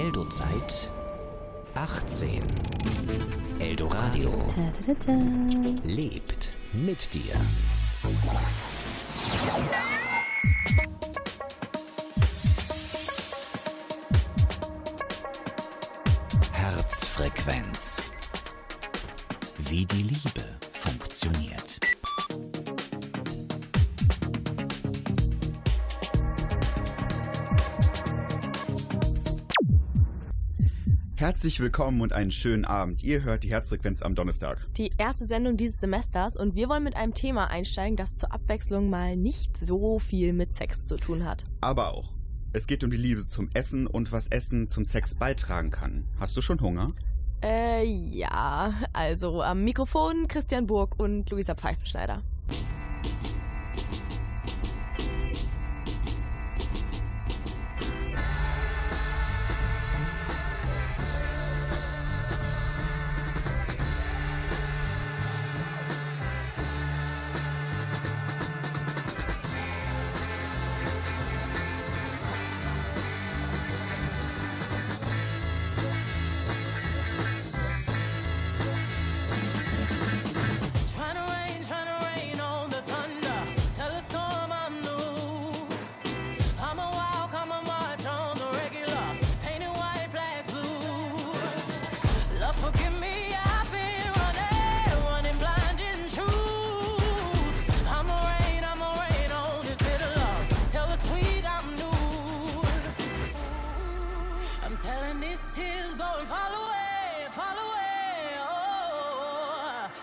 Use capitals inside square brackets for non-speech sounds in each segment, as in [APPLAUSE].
Eldo-Zeit 18. Eldoradio lebt mit dir. Herzfrequenz. Wie die Liebe funktioniert. Herzlich willkommen und einen schönen Abend. Ihr hört die Herzfrequenz am Donnerstag. Die erste Sendung dieses Semesters und wir wollen mit einem Thema einsteigen, das zur Abwechslung mal nicht so viel mit Sex zu tun hat. Aber auch. Es geht um die Liebe zum Essen und was Essen zum Sex beitragen kann. Hast du schon Hunger? Äh, ja, also am Mikrofon Christian Burg und Luisa Pfeifenschneider.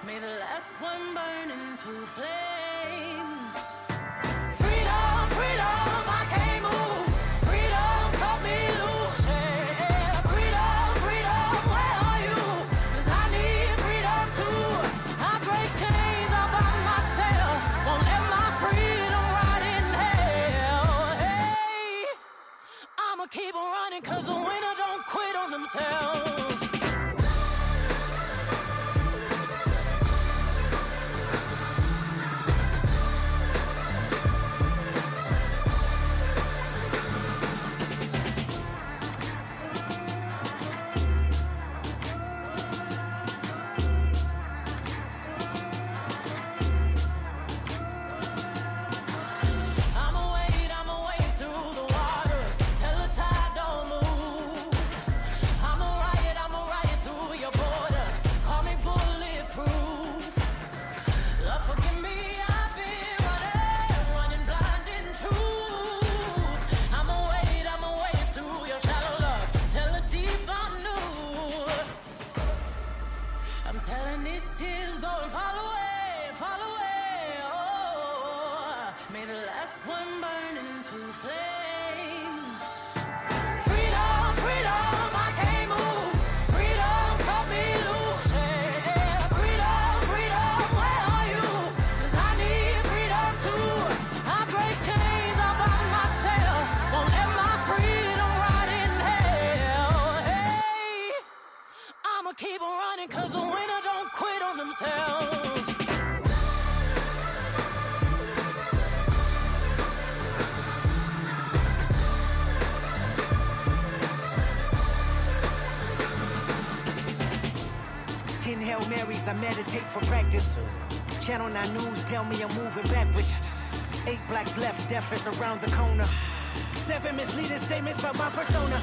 May the last one burn into flames. I meditate for practice. Channel 9 News tell me I'm moving backwards. Eight blacks left, death is around the corner. Seven misleading statements about my persona.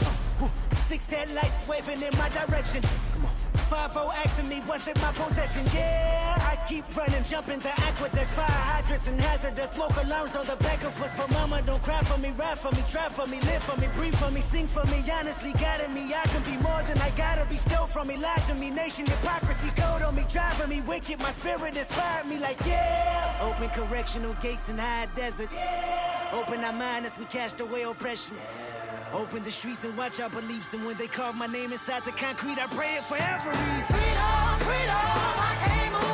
Six headlights waving in my direction. Come on. Five O asking me what's in my possession. Yeah, keep running, jumping the aqueducts, fire hydrants and hazardous smoke alarms on the back of us. But mama, don't cry for me, ride for me, drive for me, live for me, breathe for me, sing for me. Honestly, guiding me, I can be more than I gotta be. Stole from me, lied to me, nation hypocrisy, code on me, driving me wicked. My spirit inspired me, like yeah. Open correctional gates in high desert. Yeah. Open our mind as we cast away oppression. Open the streets and watch our beliefs. And when they carve my name inside the concrete, I pray it forever. Freedom, freedom, I can't move.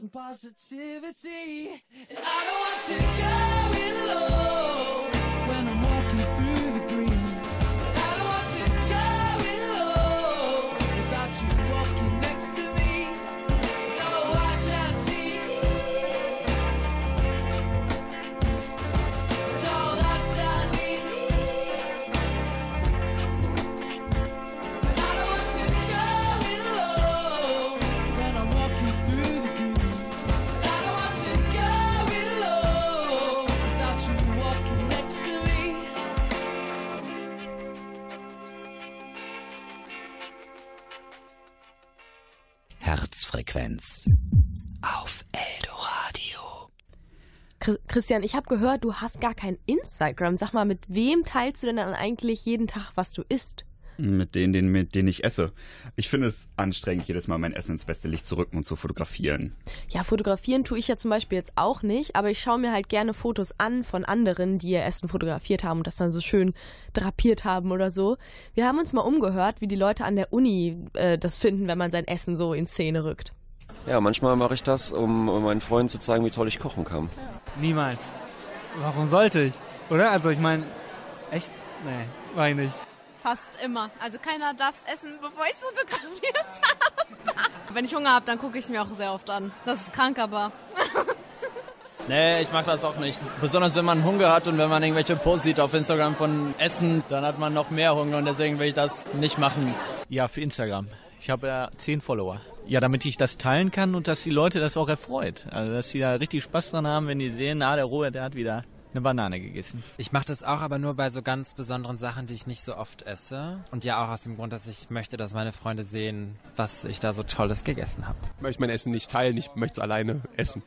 some positivity. And I don't want to go it alone 1 auf Eldoradio. Christian, ich habe gehört, du hast gar kein Instagram. Sag mal, mit wem teilst du denn dann eigentlich jeden Tag, was du isst? Mit denen, denen, mit denen ich esse. Ich finde es anstrengend, jedes Mal mein Essen ins beste Licht zu rücken und zu fotografieren. Ja, fotografieren tue ich ja zum Beispiel jetzt auch nicht, aber ich schaue mir halt gerne Fotos an von anderen, die ihr Essen fotografiert haben und das dann so schön drapiert haben oder so. Wir haben uns mal umgehört, wie die Leute an der Uni äh, das finden, wenn man sein Essen so in Szene rückt. Ja, manchmal mache ich das, um, meinen Freunden zu zeigen, wie toll ich kochen kann. Niemals. Warum sollte ich? Oder? Also ich meine, echt? Nee, war ich nicht. Fast immer. Also keiner darf es essen, bevor ich es fotografiert habe. Wenn ich Hunger habe, dann gucke ich es mir auch sehr oft an. Das ist krank, aber Nee, ich mag das auch nicht. Besonders wenn man Hunger hat und wenn man irgendwelche Posts sieht auf Instagram von Essen, dann hat man noch mehr Hunger und deswegen will ich das nicht machen. Ja, für Instagram. Ich habe ja 10 Follower. Ja, damit ich das teilen kann und dass die Leute das auch erfreut. Also, dass sie da richtig Spaß dran haben, wenn die sehen, ah, der Ruhe, der hat wieder eine Banane gegessen. Ich mache das auch, aber nur bei so ganz besonderen Sachen, die ich nicht so oft esse. Und ja auch aus dem Grund, dass ich möchte, dass meine Freunde sehen, was ich da so Tolles gegessen habe. Ich möchte mein Essen nicht teilen, ich möchte es alleine essen.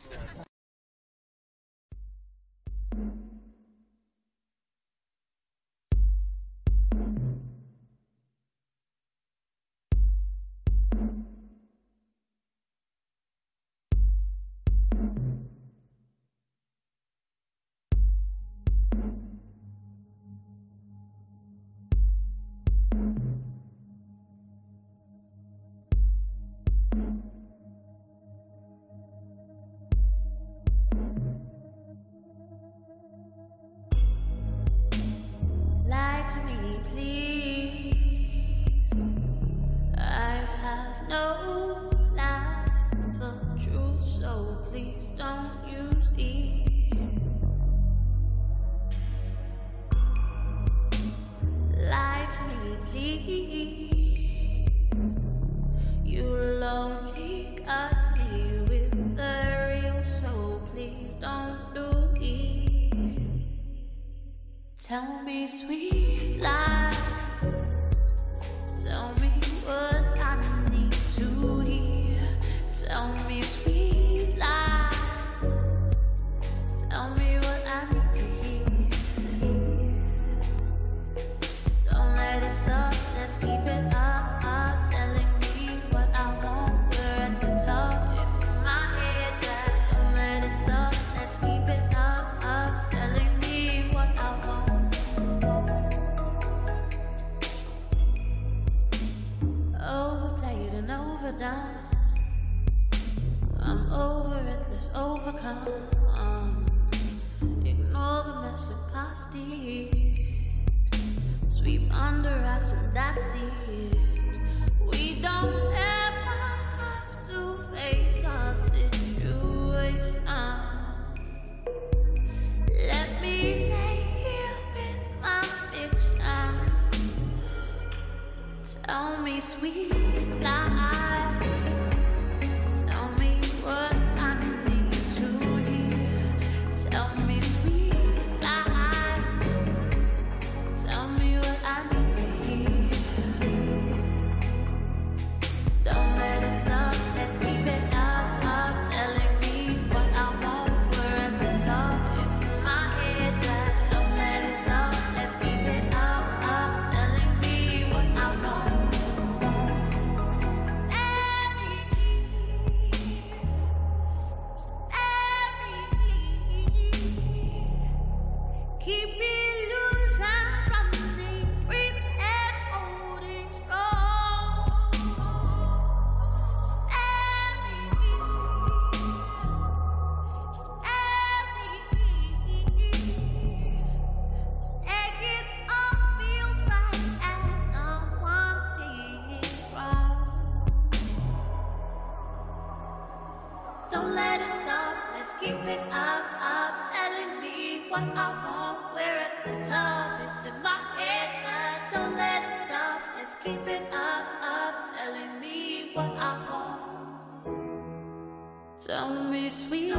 Tell me sweet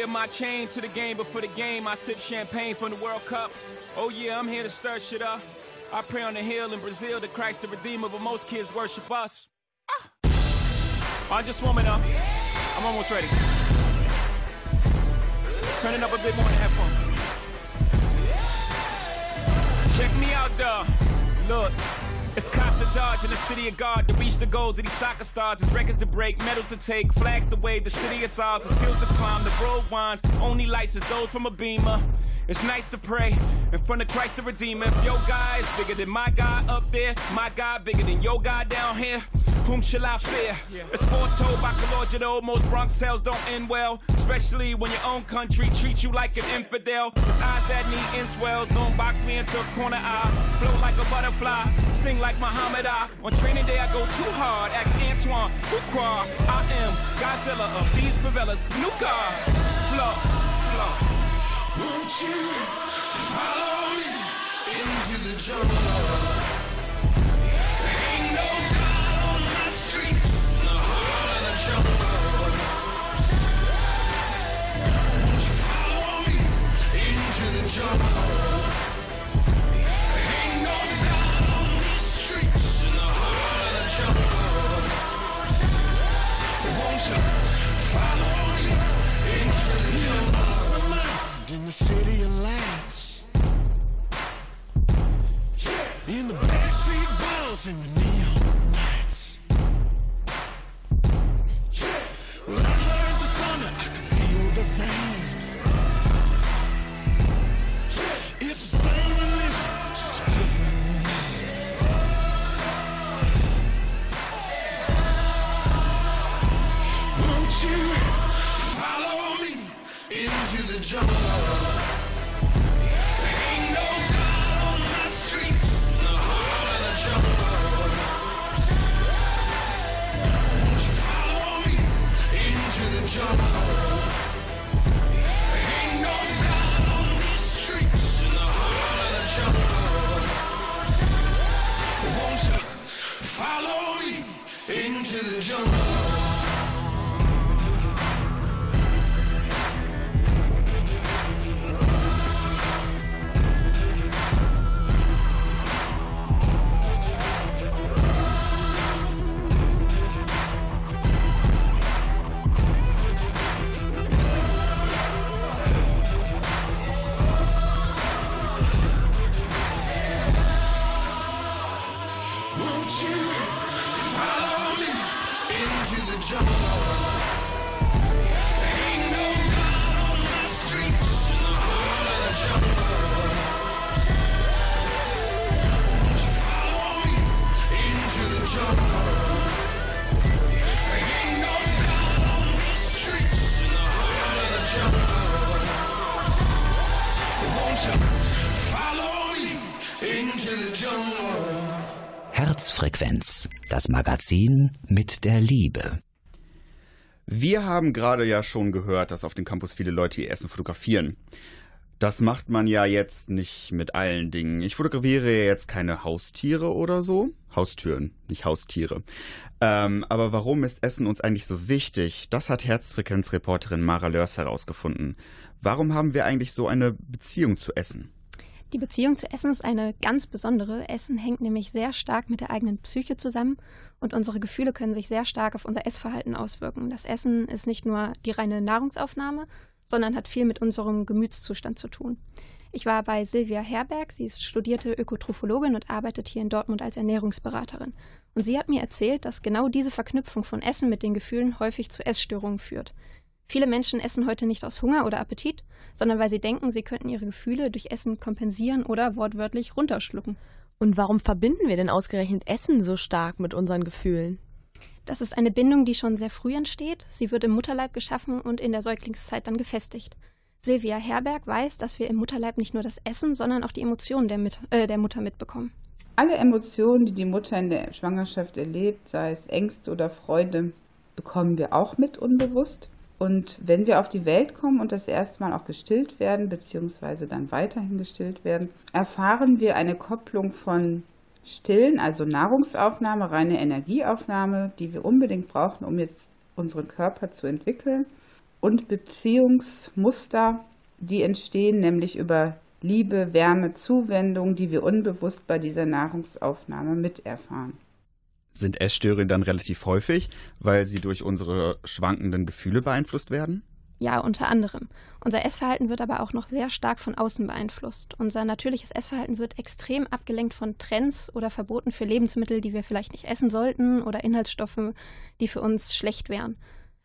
wear my chain to the game, but for the game, I sip champagne from the World Cup. Oh, yeah, I'm here to stir shit up. I pray on the hill in Brazil to Christ the Redeemer, but most kids worship us. Ah. I'm just warming up. I'm almost ready. Turn it up a bit more in have fun. Check me out, though. Look. It's cops to dodge in the city of God to reach the goals of these soccer stars. It's records to break, medals to take, flags to wave. The city is ours, it's hills to climb, the road winds. Only lights is those from a beamer. It's nice to pray in front of Christ the Redeemer. If your guy is bigger than my guy up there, my guy bigger than your guy down here. Whom shall I fear? It's foretold by Calogero. Most Bronx tales don't end well, especially when your own country treats you like an infidel. It's eyes that need inswells. Don't box me into a corner eye. Flow like a butterfly, sting like Muhammad Ali. On training day, I go too hard. Ask Antoine, Fuqua. I am Godzilla of these favelas. New car, flow, flow. Won't you follow me into the jungle? In the backstreet balls in the neon jungle? 1, das Magazin mit der Liebe. Wir haben gerade ja schon gehört, dass auf dem Campus viele Leute ihr Essen fotografieren. Das macht man ja jetzt nicht mit allen Dingen. Ich fotografiere ja jetzt keine Haustiere oder so. Haustüren, nicht Haustiere. Ähm, aber warum ist Essen uns eigentlich so wichtig? Das hat Herzfrequenzreporterin Mara Lörs herausgefunden. Warum haben wir eigentlich so eine Beziehung zu Essen? Die Beziehung zu Essen ist eine ganz besondere. Essen hängt nämlich sehr stark mit der eigenen Psyche zusammen und unsere Gefühle können sich sehr stark auf unser Essverhalten auswirken. Das Essen ist nicht nur die reine Nahrungsaufnahme, sondern hat viel mit unserem Gemütszustand zu tun. Ich war bei Silvia Herberg, sie ist studierte Ökotrophologin und arbeitet hier in Dortmund als Ernährungsberaterin. Und sie hat mir erzählt, dass genau diese Verknüpfung von Essen mit den Gefühlen häufig zu Essstörungen führt. Viele Menschen essen heute nicht aus Hunger oder Appetit, sondern weil sie denken, sie könnten ihre Gefühle durch Essen kompensieren oder wortwörtlich runterschlucken. Und warum verbinden wir denn ausgerechnet Essen so stark mit unseren Gefühlen? Das ist eine Bindung, die schon sehr früh entsteht. Sie wird im Mutterleib geschaffen und in der Säuglingszeit dann gefestigt. Silvia Herberg weiß, dass wir im Mutterleib nicht nur das Essen, sondern auch die Emotionen der, mit, äh, der Mutter mitbekommen. Alle Emotionen, die die Mutter in der Schwangerschaft erlebt, sei es Ängste oder Freude, bekommen wir auch mit unbewusst. Und wenn wir auf die Welt kommen und das erste Mal auch gestillt werden, beziehungsweise dann weiterhin gestillt werden, erfahren wir eine Kopplung von Stillen, also Nahrungsaufnahme, reine Energieaufnahme, die wir unbedingt brauchen, um jetzt unseren Körper zu entwickeln, und Beziehungsmuster, die entstehen nämlich über Liebe, Wärme, Zuwendung, die wir unbewusst bei dieser Nahrungsaufnahme miterfahren. Sind Essstörungen dann relativ häufig, weil sie durch unsere schwankenden Gefühle beeinflusst werden? Ja, unter anderem. Unser Essverhalten wird aber auch noch sehr stark von außen beeinflusst. Unser natürliches Essverhalten wird extrem abgelenkt von Trends oder Verboten für Lebensmittel, die wir vielleicht nicht essen sollten oder Inhaltsstoffe, die für uns schlecht wären.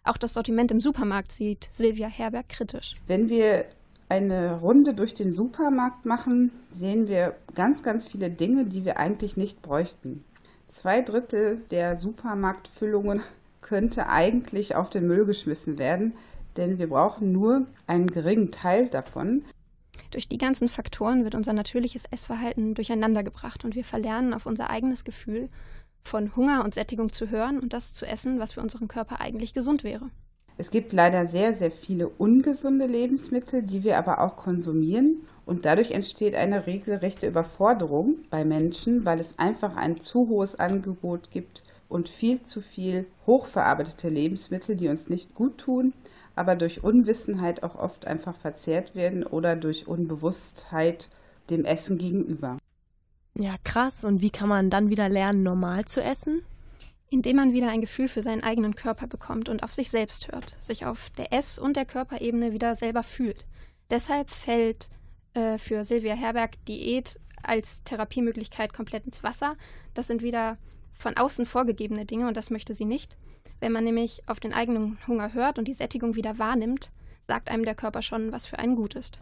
Auch das Sortiment im Supermarkt sieht Silvia Herberg kritisch. Wenn wir eine Runde durch den Supermarkt machen, sehen wir ganz, ganz viele Dinge, die wir eigentlich nicht bräuchten. Zwei Drittel der Supermarktfüllungen könnte eigentlich auf den Müll geschmissen werden, denn wir brauchen nur einen geringen Teil davon. Durch die ganzen Faktoren wird unser natürliches Essverhalten durcheinandergebracht und wir verlernen auf unser eigenes Gefühl von Hunger und Sättigung zu hören und das zu essen, was für unseren Körper eigentlich gesund wäre. Es gibt leider sehr, sehr viele ungesunde Lebensmittel, die wir aber auch konsumieren. Und dadurch entsteht eine regelrechte Überforderung bei Menschen, weil es einfach ein zu hohes Angebot gibt und viel zu viel hochverarbeitete Lebensmittel, die uns nicht gut tun, aber durch Unwissenheit auch oft einfach verzehrt werden oder durch Unbewusstheit dem Essen gegenüber. Ja, krass. Und wie kann man dann wieder lernen, normal zu essen? Indem man wieder ein Gefühl für seinen eigenen Körper bekommt und auf sich selbst hört, sich auf der Ess- und der Körperebene wieder selber fühlt. Deshalb fällt äh, für Silvia Herberg Diät als Therapiemöglichkeit komplett ins Wasser. Das sind wieder von außen vorgegebene Dinge und das möchte sie nicht. Wenn man nämlich auf den eigenen Hunger hört und die Sättigung wieder wahrnimmt, sagt einem der Körper schon, was für einen gut ist.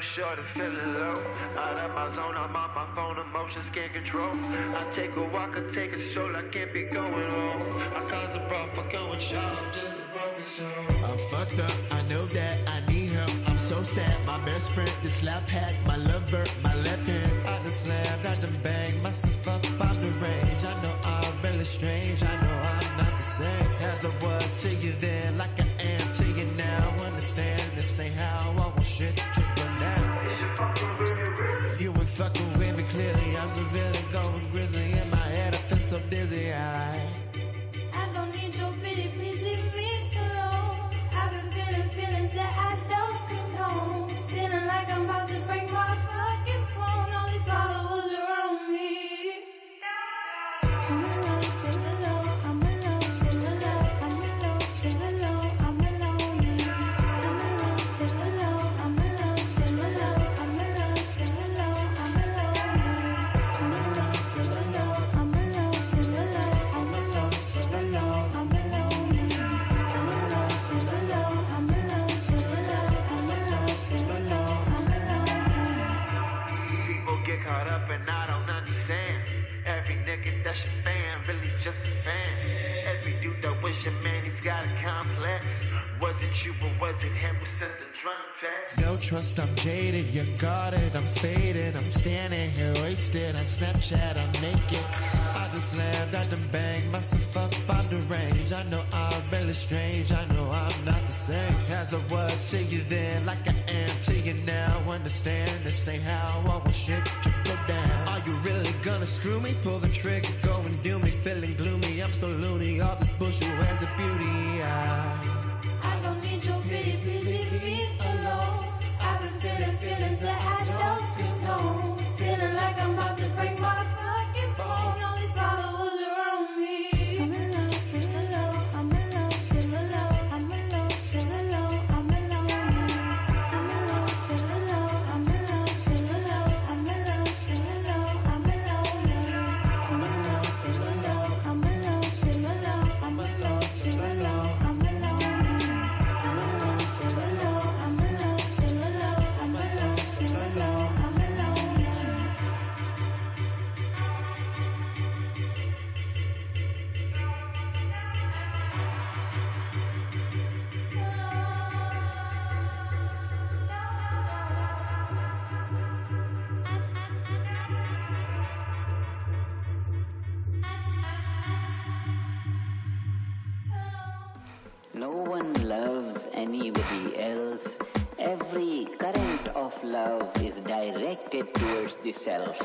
Short and feeling low. Out of my zone, I'm on my phone, emotions can't control. I take a walk, I take a stroll, I can't be going home. I cause a just a broken soul. I'm fucked up, I know that I need help. I'm so sad, my best friend, this lap hat, my lover, my left hand. I done slammed, I done banged myself up the range. I know I'm really strange, I know I'm not the same as I was to you then, like I am to you now. Understand this ain't how I want shit to go down. You ain't fucking with me clearly, I'm severely going grizzly in my head. I feel so dizzy, I. I don't need your pity, please No trust, I'm jaded, you're guarded, I'm faded. I'm standing here wasted. on Snapchat, I'm naked. I just slammed, I done banged myself up, I'm deranged. I know I'm really strange, I know I'm not the same as I was to you then, like I am to you now. Understand this ain't how I want shit to go down. Are you really gonna screw me? Pull the trigger, go and do me. Feeling gloomy, I'm so loony. All this bullshit Where's a beauty. I pretty alone. I've been feeling that I don't. Feeling like I'm about to break my fucking phone. All these followers. No one loves anybody else. Every current of love is directed towards the self.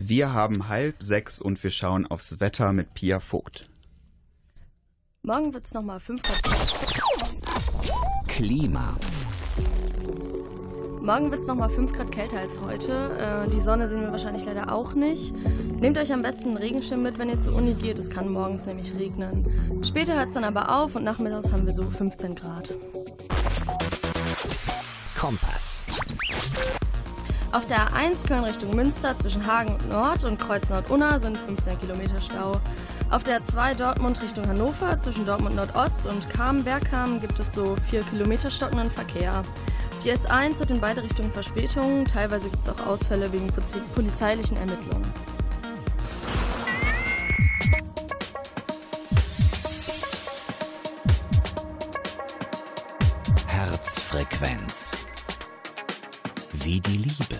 Wir haben halb sechs und wir schauen aufs Wetter mit Pia Vogt. Morgen wird es nochmal 5 Grad. Klima. Morgen wird es nochmal 5 Grad kälter als heute. Äh, die Sonne sehen wir wahrscheinlich leider auch nicht. Nehmt euch am besten einen Regenschirm mit, wenn ihr zur Uni geht. Es kann morgens nämlich regnen. Später hört es dann aber auf und nachmittags haben wir so 15 Grad. Kompass. Auf der A1 Köln Richtung Münster zwischen Hagen und Nord und Kreuz Nord-Unna sind 15 Kilometer Stau. Auf der 2 Dortmund Richtung Hannover zwischen Dortmund Nordost und Kamen-Bergham gibt es so 4 Kilometer stockenden Verkehr. Die S1 hat in beide Richtungen Verspätungen, teilweise gibt es auch Ausfälle wegen polizeilichen Ermittlungen. Herzfrequenz. Wie die Liebe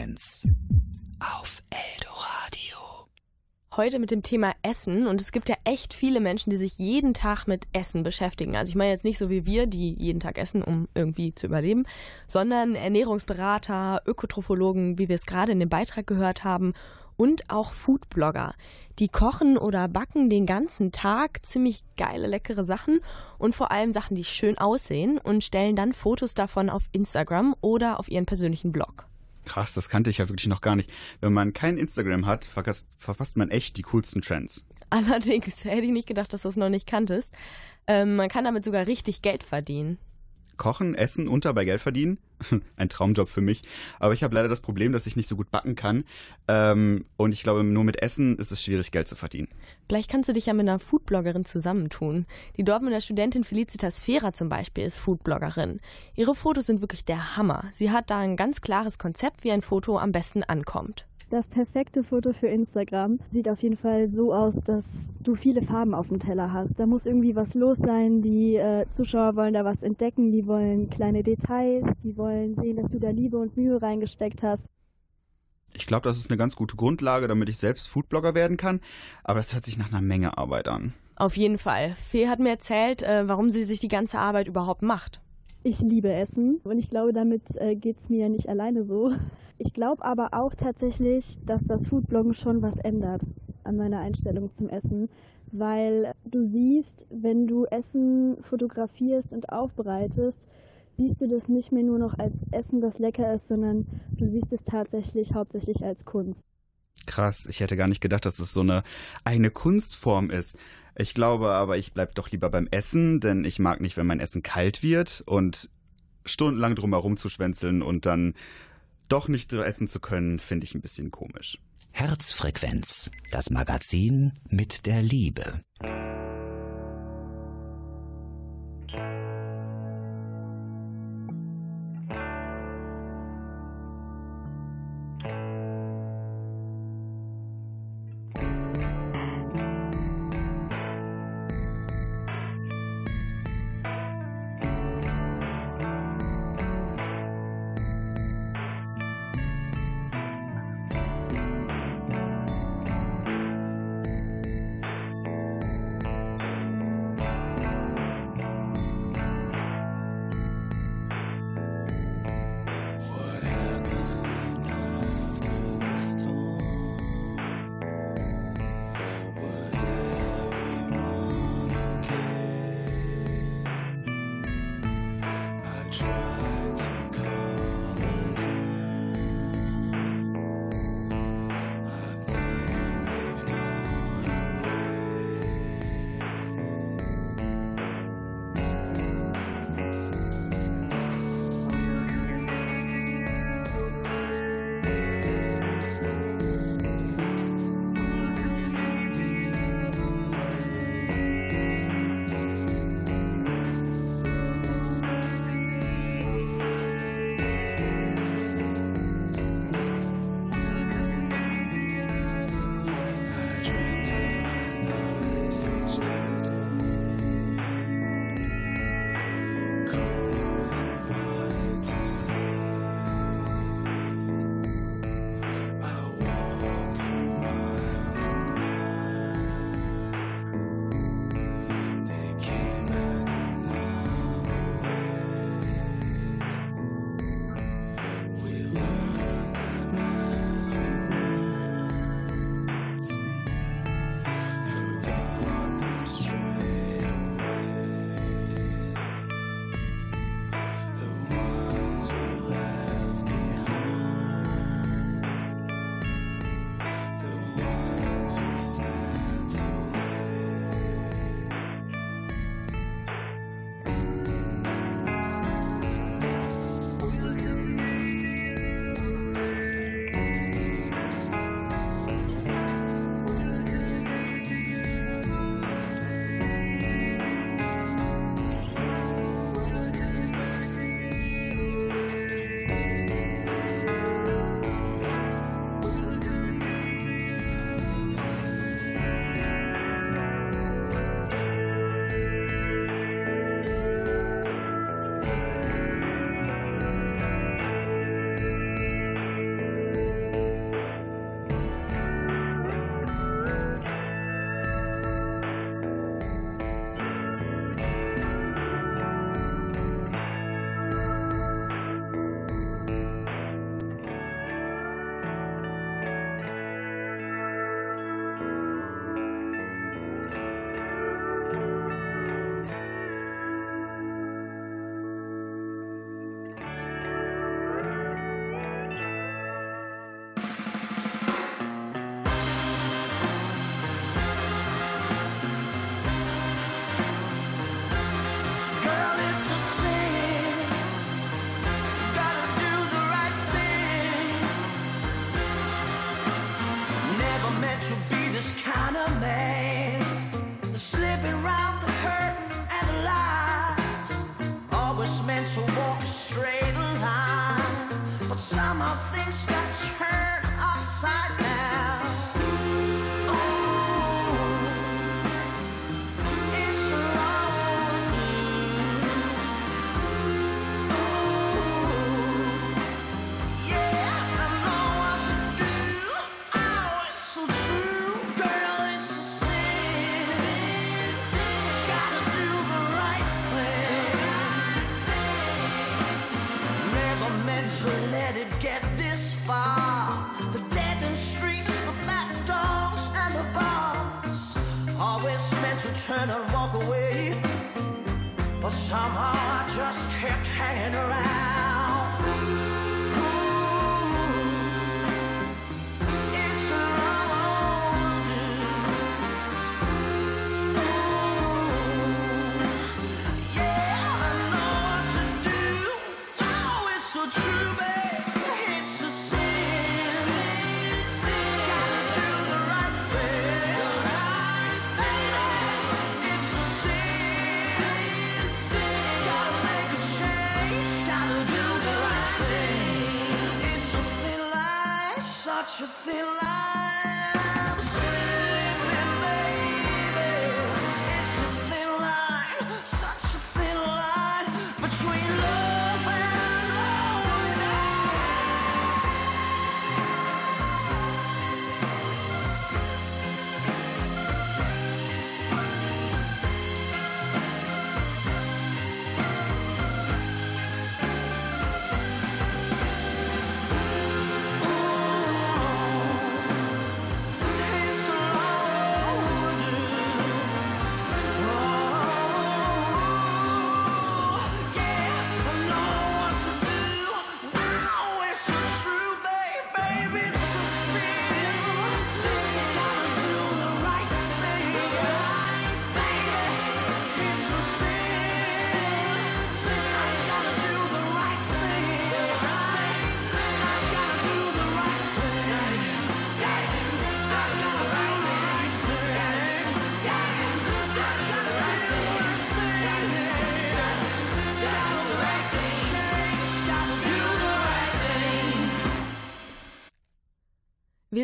Herzfrequenz auf Eldoradio. Heute mit dem Thema Essen und es gibt ja echt viele Menschen, die sich jeden Tag mit Essen beschäftigen. Also ich meine jetzt nicht so wie wir, die jeden Tag essen, um irgendwie zu überleben, sondern Ernährungsberater, Ökotrophologen, wie wir es gerade in dem Beitrag gehört haben und auch Foodblogger. Die kochen oder backen den ganzen Tag ziemlich geile, leckere Sachen und vor allem Sachen, die schön aussehen und stellen dann Fotos davon auf Instagram oder auf ihren persönlichen Blog. Krass, das kannte ich ja wirklich noch gar nicht. Wenn man kein Instagram hat, verpasst, verpasst man echt die coolsten Trends. Allerdings [LAUGHS] hätte ich nicht gedacht, dass du es noch nicht kanntest. Ähm, man kann damit sogar richtig Geld verdienen. Kochen, essen und dabei Geld verdienen. [LAUGHS] Ein Traumjob für mich. Aber ich habe leider das Problem, dass ich nicht so gut backen kann. Ähm, und ich glaube, nur mit Essen ist es schwierig, Geld zu verdienen. Vielleicht kannst du dich ja mit einer Foodbloggerin zusammentun. Die Dortmunder Studentin Felicitas Fehrer zum Beispiel ist Foodbloggerin. Ihre Fotos sind wirklich der Hammer. Sie hat da ein ganz klares Konzept, wie ein Foto am besten ankommt. Das perfekte Foto für Instagram sieht auf jeden Fall so aus, dass du viele Farben auf dem Teller hast. Da muss irgendwie was los sein. Die äh, Zuschauer wollen da was entdecken, die wollen kleine Details, die wollen sehen, dass du da Liebe und Mühe reingesteckt hast. Ich glaube, das ist eine ganz gute Grundlage, damit ich selbst Foodblogger werden kann. Aber das hört sich nach einer Menge Arbeit an. Auf jeden Fall. Fee hat mir erzählt, äh, warum sie sich die ganze Arbeit überhaupt macht. Ich liebe Essen und ich glaube, damit äh, geht es mir nicht alleine so. Ich glaube aber auch tatsächlich, dass das Foodbloggen schon was ändert an meiner Einstellung zum Essen, weil du siehst, wenn du Essen fotografierst und aufbereitest, siehst du das nicht mehr nur noch als Essen, das lecker ist, sondern du siehst es tatsächlich hauptsächlich als Kunst. Krass, ich hätte gar nicht gedacht, dass es so eine eigene Kunstform ist. Ich glaube aber, ich bleibe doch lieber beim Essen, denn ich mag nicht, wenn mein Essen kalt wird und stundenlang drum herum zu schwänzeln und dann doch nicht essen zu können, finde ich ein bisschen komisch. Herzfrequenz, das Magazin mit der Liebe.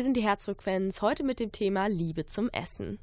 sind die Herzfrequenz heute mit dem Thema Liebe zum Essen.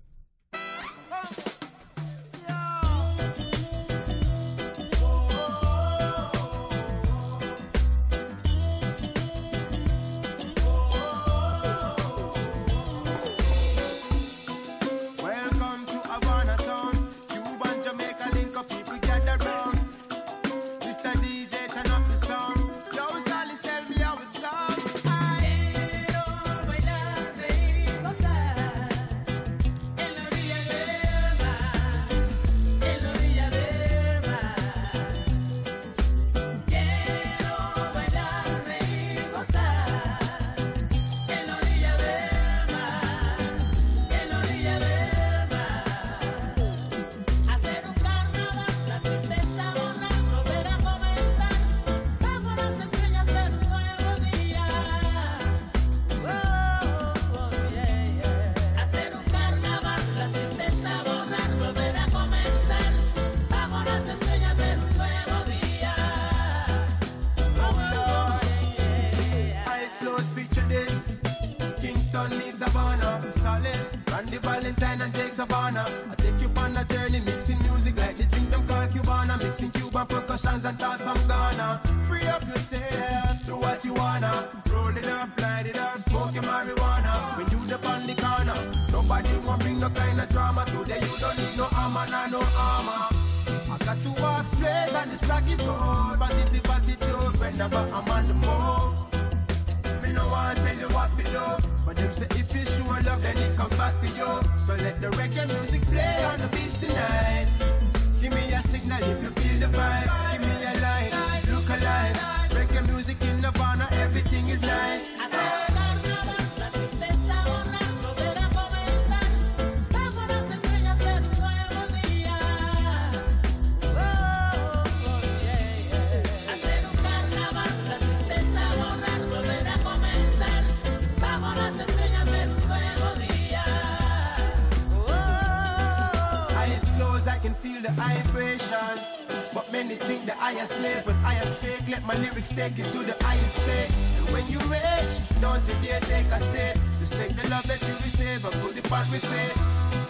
Higher slave when I speak. Let my lyrics take you to the highest place. And when you reach, don't you dare take a seat. Just take the love that you receive and put it on repeat.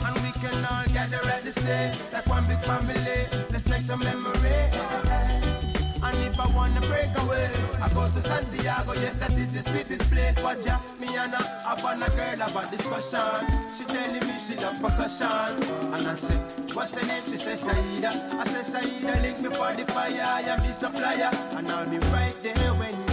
And we can all gather at the same, like one big family. Let's make some memory. And if I wanna break away, I go to Santiago. Yes, that is the sweetest place. Watch ya, me and her up on a girl about discussion. She's telling me she love percussion. And I said, what's her name? She says Saida. I said Saida, link me for the fire. I am the supplier, and I'll be right there when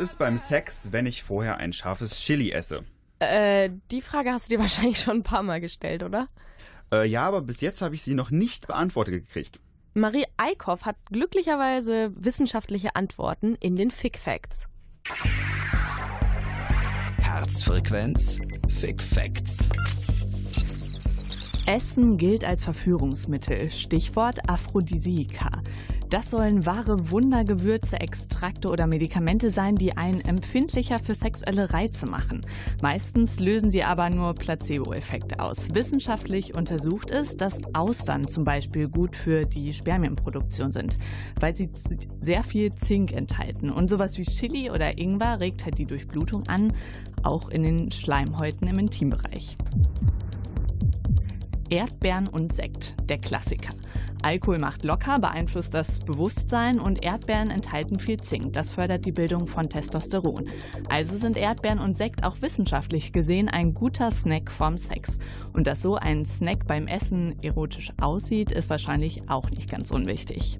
Es beim Sex, wenn ich vorher ein scharfes Chili esse? Äh, die Frage hast du dir [LAUGHS] wahrscheinlich schon ein paar Mal gestellt, oder? Äh, ja, aber bis jetzt habe ich sie noch nicht beantwortet gekriegt. Marie Eickhoff hat glücklicherweise wissenschaftliche Antworten in den Fick Facts. Herzfrequenz Fick Facts. Essen gilt als Verführungsmittel. Stichwort Aphrodisiaka. Das sollen wahre Wundergewürze, Extrakte oder Medikamente sein, die einen empfindlicher für sexuelle Reize machen. Meistens lösen sie aber nur Placebo-Effekte aus. Wissenschaftlich untersucht ist, dass Austern zum Beispiel gut für die Spermienproduktion sind, weil sie sehr viel Zink enthalten. Und sowas wie Chili oder Ingwer regt halt die Durchblutung an, auch in den Schleimhäuten im Intimbereich. Erdbeeren und Sekt, der Klassiker. Alkohol macht locker, beeinflusst das Bewusstsein und Erdbeeren enthalten viel Zink. Das fördert die Bildung von Testosteron. Also sind Erdbeeren und Sekt auch wissenschaftlich gesehen ein guter Snack vorm Sex. Und dass so ein Snack beim Essen erotisch aussieht, ist wahrscheinlich auch nicht ganz unwichtig.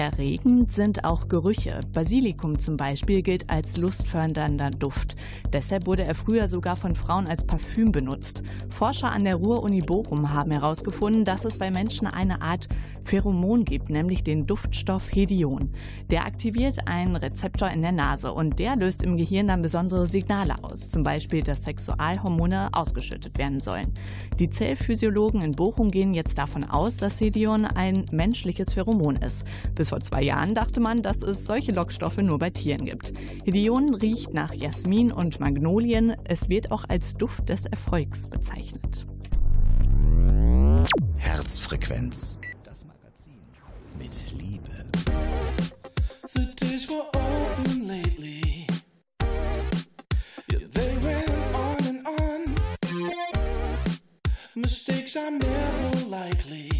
Erregend sind auch Gerüche. Basilikum zum Beispiel gilt als lustfördernder Duft. Deshalb wurde er früher sogar von Frauen als Parfüm benutzt. Forscher an der Ruhr-Uni Bochum haben herausgefunden, dass es bei Menschen eine Art Pheromon gibt, nämlich den Duftstoff Hedion. Der aktiviert einen Rezeptor in der Nase und der löst im Gehirn dann besondere Signale aus, zum Beispiel, dass Sexualhormone ausgeschüttet werden sollen. Die Zellphysiologen in Bochum gehen jetzt davon aus, dass Hedion ein menschliches Pheromon ist. Bis vor zwei Jahren dachte man, dass es solche Lockstoffe nur bei Tieren gibt. Hedion riecht nach Jasmin und Magnolien. Es wird auch als Duft des Erfolgs bezeichnet. Herzfrequenz. Das Magazin mit Liebe. The days were open lately. Yeah, they went on and on. Mistakes are never likely.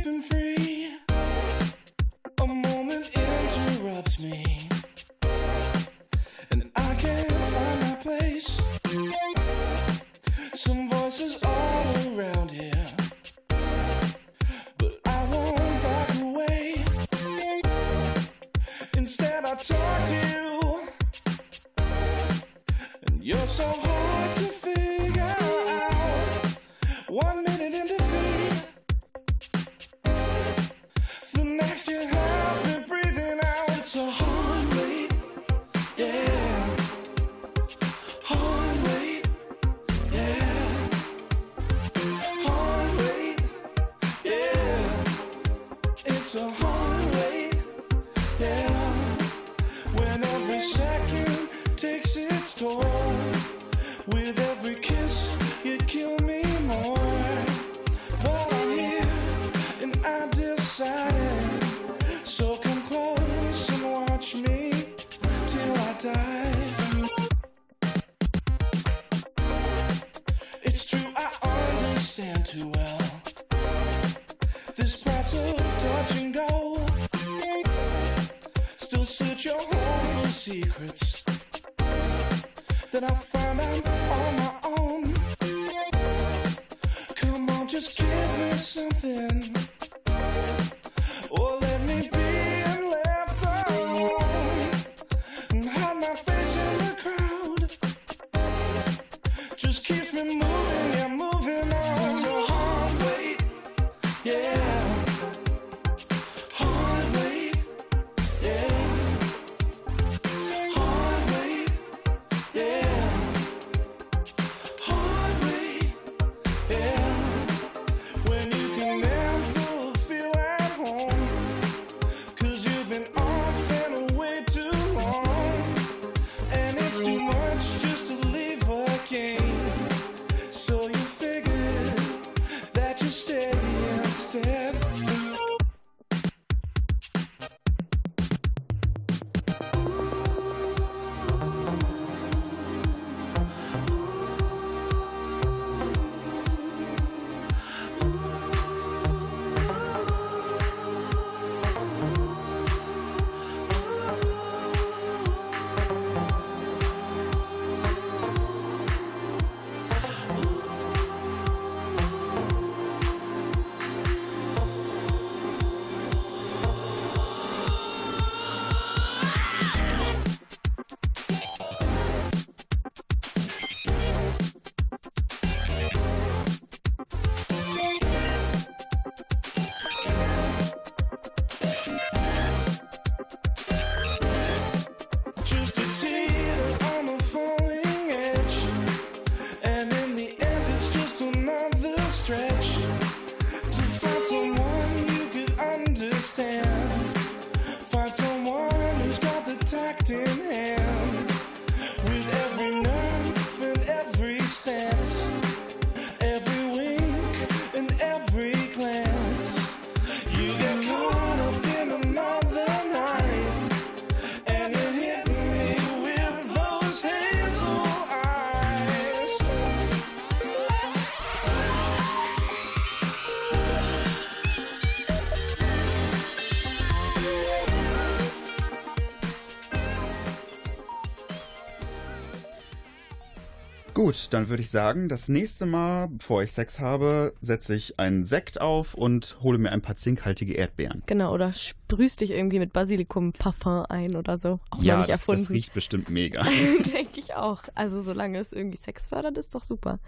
Gut, dann würde ich sagen, das nächste Mal, bevor ich Sex habe, setze ich einen Sekt auf und hole mir ein paar zinkhaltige Erdbeeren. Genau, oder sprühst dich irgendwie mit Basilikum-Parfum ein oder so. Auch ja, nicht das, erfunden. das riecht bestimmt mega. [LAUGHS] Denke ich auch. Also solange es irgendwie Sex fördert, ist doch super.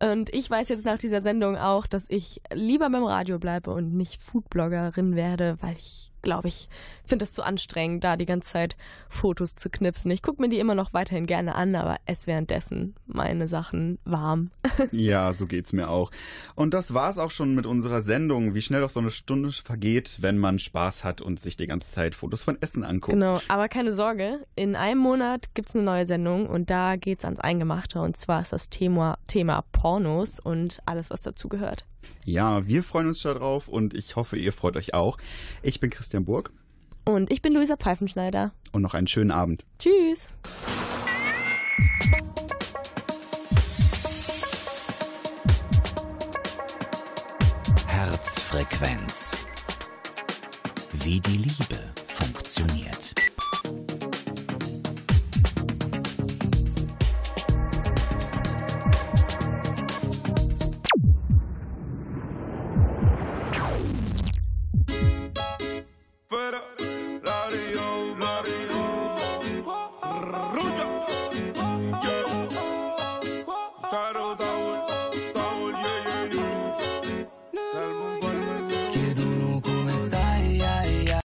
Und ich weiß jetzt nach dieser Sendung auch, dass ich lieber beim Radio bleibe und nicht Foodbloggerin werde, weil ich glaube ich, finde es zu anstrengend, da die ganze Zeit Fotos zu knipsen. Ich gucke mir die immer noch weiterhin gerne an, aber esse währenddessen meine Sachen warm. [LAUGHS] Ja, so geht's mir auch. Und das war's auch schon mit unserer Sendung. Wie schnell doch so eine Stunde vergeht, wenn man Spaß hat und sich die ganze Zeit Fotos von Essen anguckt. Genau, aber keine Sorge, in einem Monat gibt's eine neue Sendung und da geht's ans Eingemachte und zwar ist das Thema, Thema Pornos und alles, was dazu gehört. Ja, wir freuen uns schon drauf und ich hoffe, ihr freut euch auch. Ich bin Christian Burg. Und ich bin Luisa Pfeifenschneider. Und noch einen schönen Abend. Tschüss. Herzfrequenz. Wie die Liebe funktioniert.